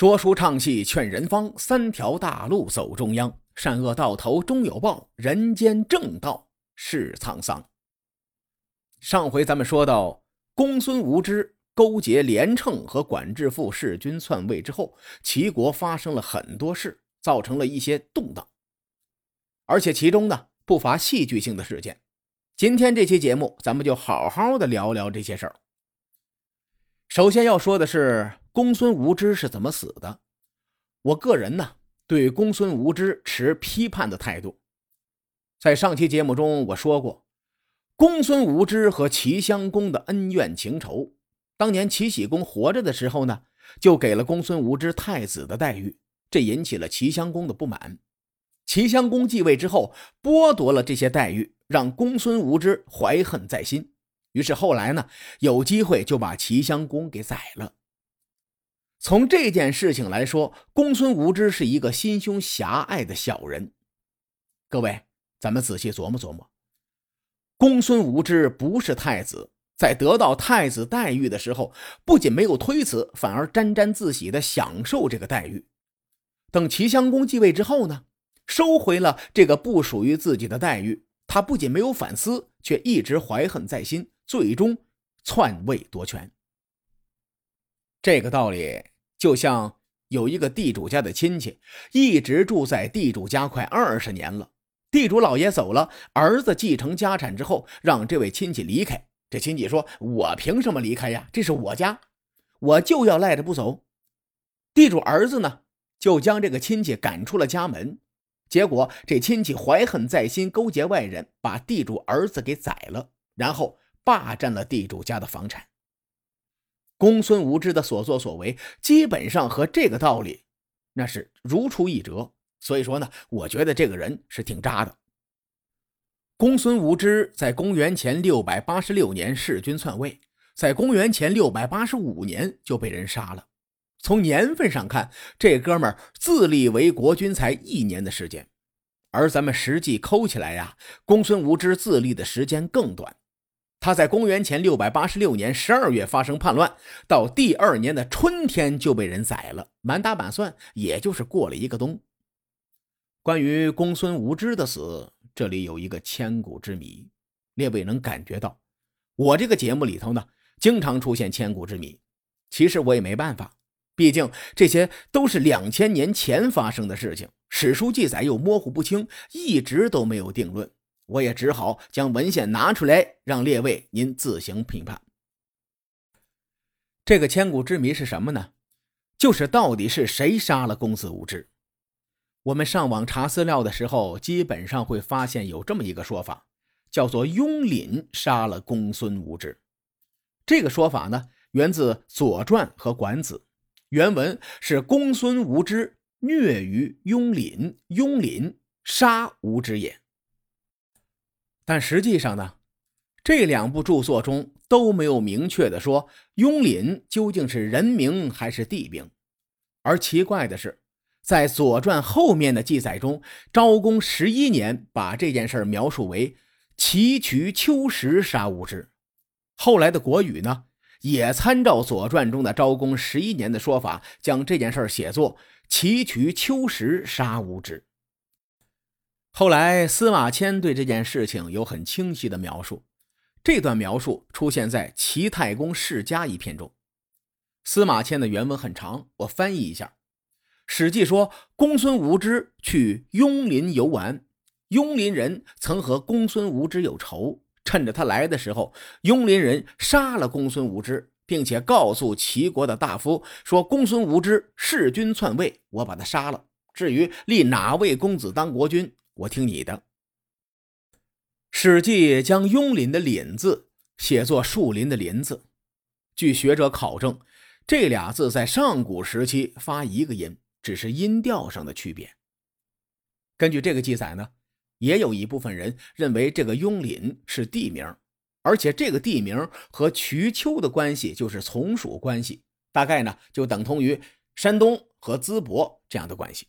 说书唱戏劝人方，三条大路走中央，善恶到头终有报，人间正道是沧桑。上回咱们说到，公孙无知勾结连称和管制父弑君篡位之后，齐国发生了很多事，造成了一些动荡，而且其中呢不乏戏剧性的事件。今天这期节目，咱们就好好的聊聊这些事儿。首先要说的是公孙无知是怎么死的。我个人呢对公孙无知持批判的态度。在上期节目中我说过，公孙无知和齐襄公的恩怨情仇。当年齐僖公活着的时候呢，就给了公孙无知太子的待遇，这引起了齐襄公的不满。齐襄公继位之后，剥夺了这些待遇。让公孙无知怀恨在心，于是后来呢，有机会就把齐襄公给宰了。从这件事情来说，公孙无知是一个心胸狭隘的小人。各位，咱们仔细琢磨琢磨，公孙无知不是太子，在得到太子待遇的时候，不仅没有推辞，反而沾沾自喜的享受这个待遇。等齐襄公继位之后呢，收回了这个不属于自己的待遇。他不仅没有反思，却一直怀恨在心，最终篡位夺权。这个道理就像有一个地主家的亲戚，一直住在地主家快二十年了。地主老爷走了，儿子继承家产之后，让这位亲戚离开。这亲戚说：“我凭什么离开呀？这是我家，我就要赖着不走。”地主儿子呢，就将这个亲戚赶出了家门。结果，这亲戚怀恨在心，勾结外人，把地主儿子给宰了，然后霸占了地主家的房产。公孙无知的所作所为，基本上和这个道理那是如出一辙。所以说呢，我觉得这个人是挺渣的。公孙无知在公元前六百八十六年弑君篡位，在公元前六百八十五年就被人杀了。从年份上看，这哥们儿自立为国君才一年的时间，而咱们实际抠起来呀，公孙无知自立的时间更短。他在公元前六百八十六年十二月发生叛乱，到第二年的春天就被人宰了。满打满算，也就是过了一个冬。关于公孙无知的死，这里有一个千古之谜，列位能感觉到，我这个节目里头呢，经常出现千古之谜。其实我也没办法。毕竟这些都是两千年前发生的事情，史书记载又模糊不清，一直都没有定论。我也只好将文献拿出来，让列位您自行评判。这个千古之谜是什么呢？就是到底是谁杀了公子无知？我们上网查资料的时候，基本上会发现有这么一个说法，叫做雍廪杀了公孙无知。这个说法呢，源自《左传》和《管子》。原文是公孙无知虐于雍廪，雍廪杀无知也。但实际上呢，这两部著作中都没有明确的说雍廪究竟是人名还是地名。而奇怪的是，在《左传》后面的记载中，昭公十一年把这件事描述为齐渠秋实杀无知。后来的《国语》呢？也参照《左传》中的昭公十一年的说法，将这件事写作“齐渠秋实杀无知”。后来司马迁对这件事情有很清晰的描述，这段描述出现在《齐太公世家》一篇中。司马迁的原文很长，我翻译一下：《史记》说，公孙无知去雍林游玩，雍林人曾和公孙无知有仇。趁着他来的时候，雍林人杀了公孙无知，并且告诉齐国的大夫说：“公孙无知弑君篡位，我把他杀了。至于立哪位公子当国君，我听你的。”《史记》将雍林的“林”字写作树林的“林”字。据学者考证，这俩字在上古时期发一个音，只是音调上的区别。根据这个记载呢。也有一部分人认为这个雍廪是地名，而且这个地名和瞿丘的关系就是从属关系，大概呢就等同于山东和淄博这样的关系。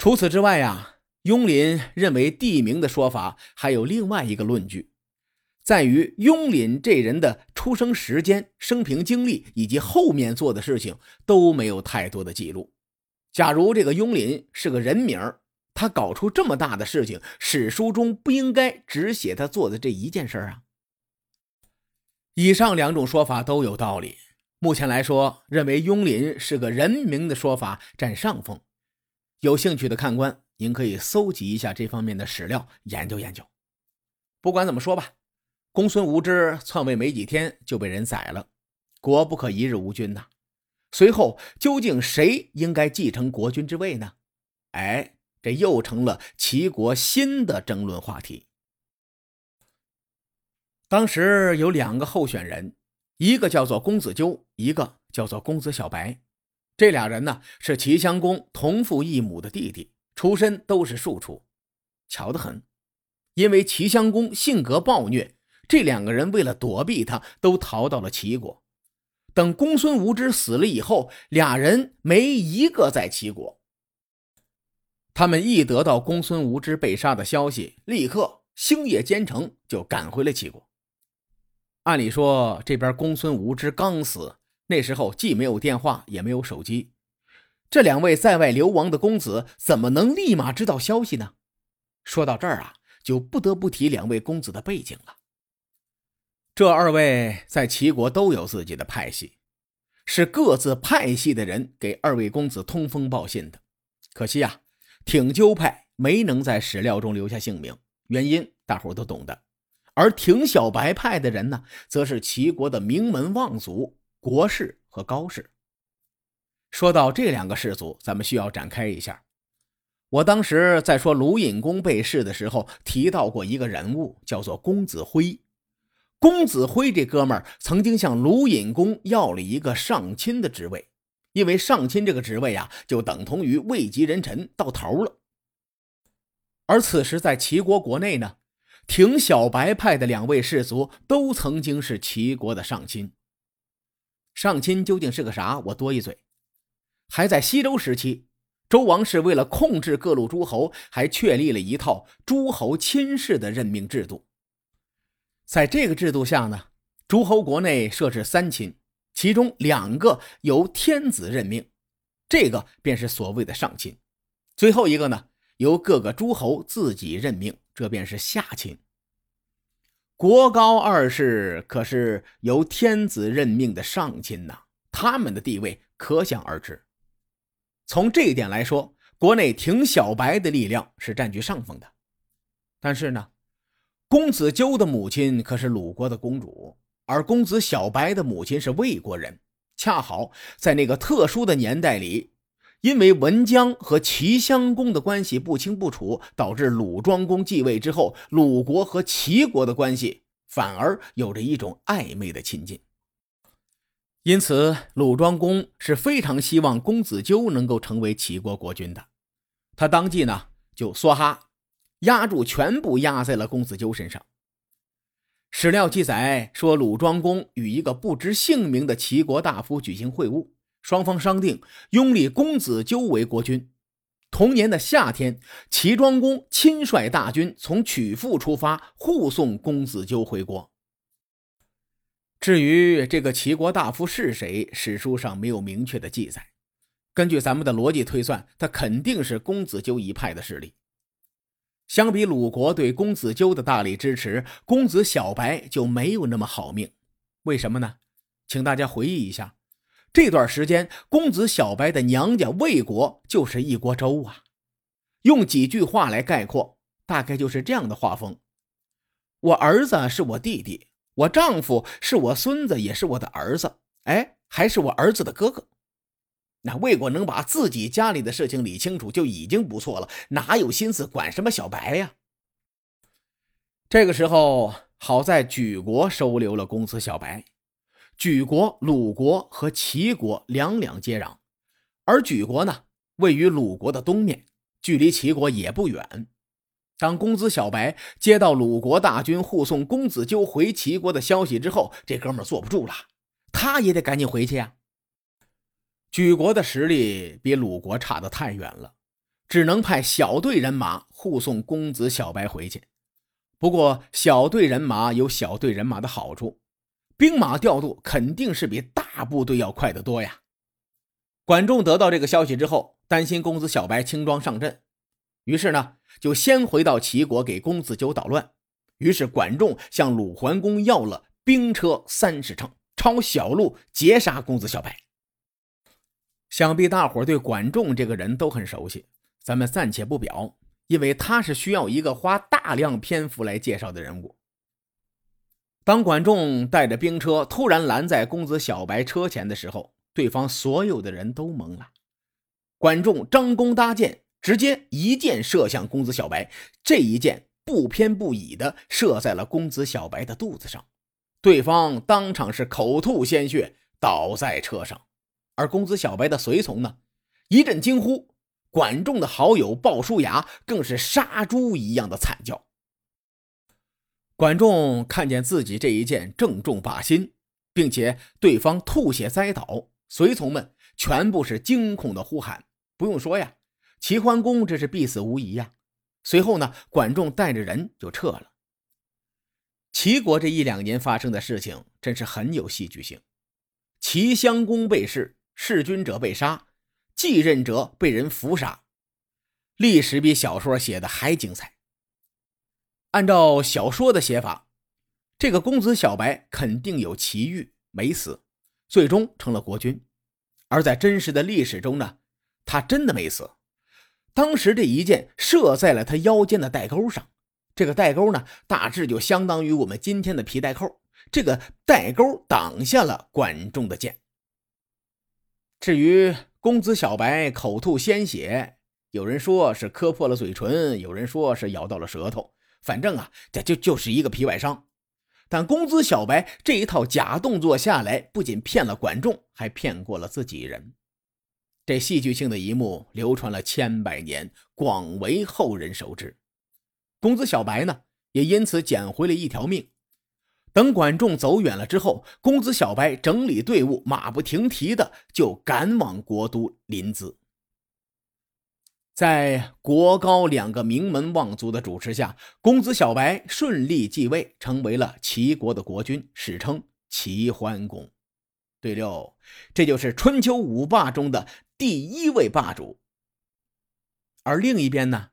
除此之外呀，雍林认为地名的说法还有另外一个论据，在于雍林这人的出生时间、生平经历以及后面做的事情都没有太多的记录。假如这个雍林是个人名他搞出这么大的事情，史书中不应该只写他做的这一件事啊。以上两种说法都有道理。目前来说，认为雍林是个人名的说法占上风。有兴趣的看官，您可以搜集一下这方面的史料，研究研究。不管怎么说吧，公孙无知篡位没几天就被人宰了，国不可一日无君呐。随后，究竟谁应该继承国君之位呢？哎，这又成了齐国新的争论话题。当时有两个候选人，一个叫做公子纠，一个叫做公子小白。这俩人呢是齐襄公同父异母的弟弟，出身都是庶出，巧得很。因为齐襄公性格暴虐，这两个人为了躲避他，都逃到了齐国。等公孙无知死了以后，俩人没一个在齐国。他们一得到公孙无知被杀的消息，立刻星夜兼程就赶回了齐国。按理说，这边公孙无知刚死，那时候既没有电话，也没有手机，这两位在外流亡的公子怎么能立马知道消息呢？说到这儿啊，就不得不提两位公子的背景了。这二位在齐国都有自己的派系，是各自派系的人给二位公子通风报信的。可惜啊，挺纠派没能在史料中留下姓名，原因大伙都懂的。而挺小白派的人呢，则是齐国的名门望族国士和高士。说到这两个氏族，咱们需要展开一下。我当时在说鲁隐公被弑的时候，提到过一个人物，叫做公子辉。公子辉这哥们儿曾经向鲁隐公要了一个上卿的职位，因为上卿这个职位啊，就等同于位极人臣到头了。而此时在齐国国内呢，挺小白派的两位氏族都曾经是齐国的上卿。上卿究竟是个啥？我多一嘴。还在西周时期，周王室为了控制各路诸侯，还确立了一套诸侯亲事的任命制度。在这个制度下呢，诸侯国内设置三卿，其中两个由天子任命，这个便是所谓的上卿；最后一个呢，由各个诸侯自己任命，这便是下卿。国高二世可是由天子任命的上卿呐，他们的地位可想而知。从这一点来说，国内挺小白的力量是占据上风的，但是呢。公子纠的母亲可是鲁国的公主，而公子小白的母亲是魏国人。恰好在那个特殊的年代里，因为文姜和齐襄公的关系不清不楚，导致鲁庄公继位之后，鲁国和齐国的关系反而有着一种暧昧的亲近。因此，鲁庄公是非常希望公子纠能够成为齐国国君的。他当即呢就梭哈。压住全部压在了公子纠身上。史料记载说，鲁庄公与一个不知姓名的齐国大夫举行会晤，双方商定拥立公子纠为国君。同年的夏天，齐庄公亲率大军从曲阜出发，护送公子纠回国。至于这个齐国大夫是谁，史书上没有明确的记载。根据咱们的逻辑推算，他肯定是公子纠一派的势力。相比鲁国对公子纠的大力支持，公子小白就没有那么好命。为什么呢？请大家回忆一下，这段时间公子小白的娘家魏国就是一锅粥啊。用几句话来概括，大概就是这样的画风：我儿子是我弟弟，我丈夫是我孙子，也是我的儿子，哎，还是我儿子的哥哥。那魏国能把自己家里的事情理清楚就已经不错了，哪有心思管什么小白呀？这个时候，好在举国收留了公子小白。莒国、鲁国和齐国两两接壤，而莒国呢，位于鲁国的东面，距离齐国也不远。当公子小白接到鲁国大军护送公子纠回齐国的消息之后，这哥们坐不住了，他也得赶紧回去呀。举国的实力比鲁国差得太远了，只能派小队人马护送公子小白回去。不过小队人马有小队人马的好处，兵马调度肯定是比大部队要快得多呀。管仲得到这个消息之后，担心公子小白轻装上阵，于是呢，就先回到齐国给公子纠捣乱。于是管仲向鲁桓公要了兵车三十乘，抄小路截杀公子小白。想必大伙对管仲这个人都很熟悉，咱们暂且不表，因为他是需要一个花大量篇幅来介绍的人物。当管仲带着兵车突然拦在公子小白车前的时候，对方所有的人都懵了。管仲张弓搭箭，直接一箭射向公子小白。这一箭不偏不倚的射在了公子小白的肚子上，对方当场是口吐鲜血，倒在车上。而公子小白的随从呢，一阵惊呼。管仲的好友鲍叔牙更是杀猪一样的惨叫。管仲看见自己这一箭正中靶心，并且对方吐血栽倒，随从们全部是惊恐的呼喊。不用说呀，齐桓公这是必死无疑呀。随后呢，管仲带着人就撤了。齐国这一两年发生的事情真是很有戏剧性。齐襄公被弑，弑君者被杀，继任者被人伏杀，历史比小说写的还精彩。按照小说的写法，这个公子小白肯定有奇遇，没死，最终成了国君。而在真实的历史中呢，他真的没死。当时这一箭射在了他腰间的带钩上，这个带钩呢，大致就相当于我们今天的皮带扣。这个带钩挡下了管仲的箭。至于公子小白口吐鲜血，有人说是磕破了嘴唇，有人说是咬到了舌头。反正啊，这就就是一个皮外伤，但公子小白这一套假动作下来，不仅骗了管仲，还骗过了自己人。这戏剧性的一幕流传了千百年，广为后人熟知。公子小白呢，也因此捡回了一条命。等管仲走远了之后，公子小白整理队伍，马不停蹄的就赶往国都临淄。在国高两个名门望族的主持下，公子小白顺利继位，成为了齐国的国君，史称齐桓公。对了，这就是春秋五霸中的第一位霸主。而另一边呢，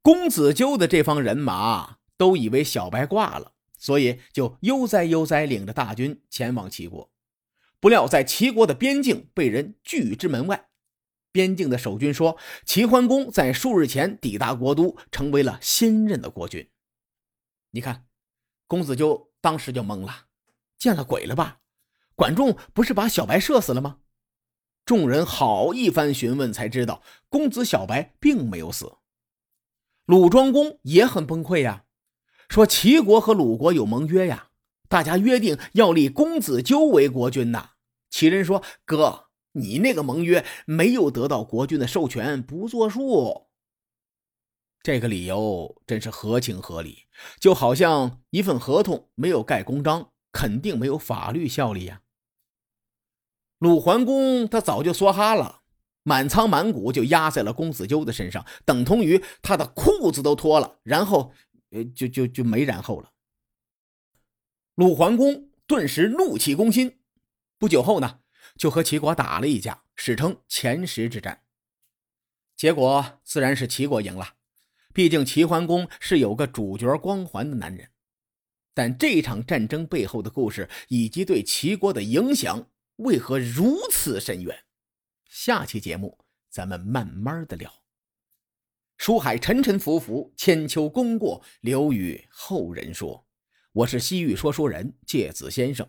公子纠的这方人马都以为小白挂了，所以就悠哉悠哉领着大军前往齐国。不料在齐国的边境被人拒之门外。边境的守军说：“齐桓公在数日前抵达国都，成为了新任的国君。”你看，公子纠当时就懵了，见了鬼了吧？管仲不是把小白射死了吗？众人好一番询问，才知道公子小白并没有死。鲁庄公也很崩溃呀，说：“齐国和鲁国有盟约呀，大家约定要立公子纠为国君呐。”齐人说：“哥。”你那个盟约没有得到国君的授权，不作数。这个理由真是合情合理，就好像一份合同没有盖公章，肯定没有法律效力呀。鲁桓公他早就梭哈了，满仓满谷就压在了公子纠的身上，等同于他的裤子都脱了，然后呃就就就没然后了。鲁桓公顿时怒气攻心，不久后呢。就和齐国打了一架，史称前十之战。结果自然是齐国赢了，毕竟齐桓公是有个主角光环的男人。但这场战争背后的故事以及对齐国的影响为何如此深远？下期节目咱们慢慢的聊。书海沉沉浮浮，千秋功过留与后人说。我是西域说书人介子先生。